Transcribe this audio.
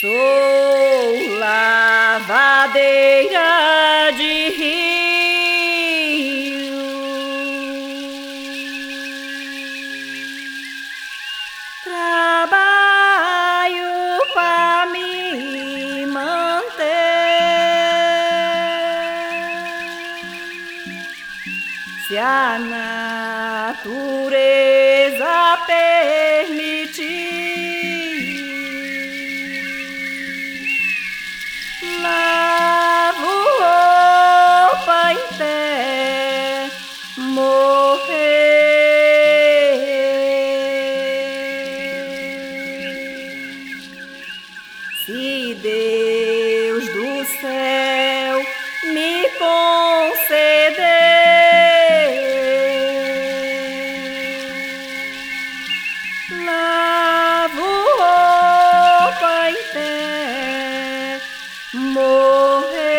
Sou lavadeira de rio, trabalho para me manter. Se a natureza permitir. morrer. Se Deus do céu me conceder, lavo roupa em pé, morrer.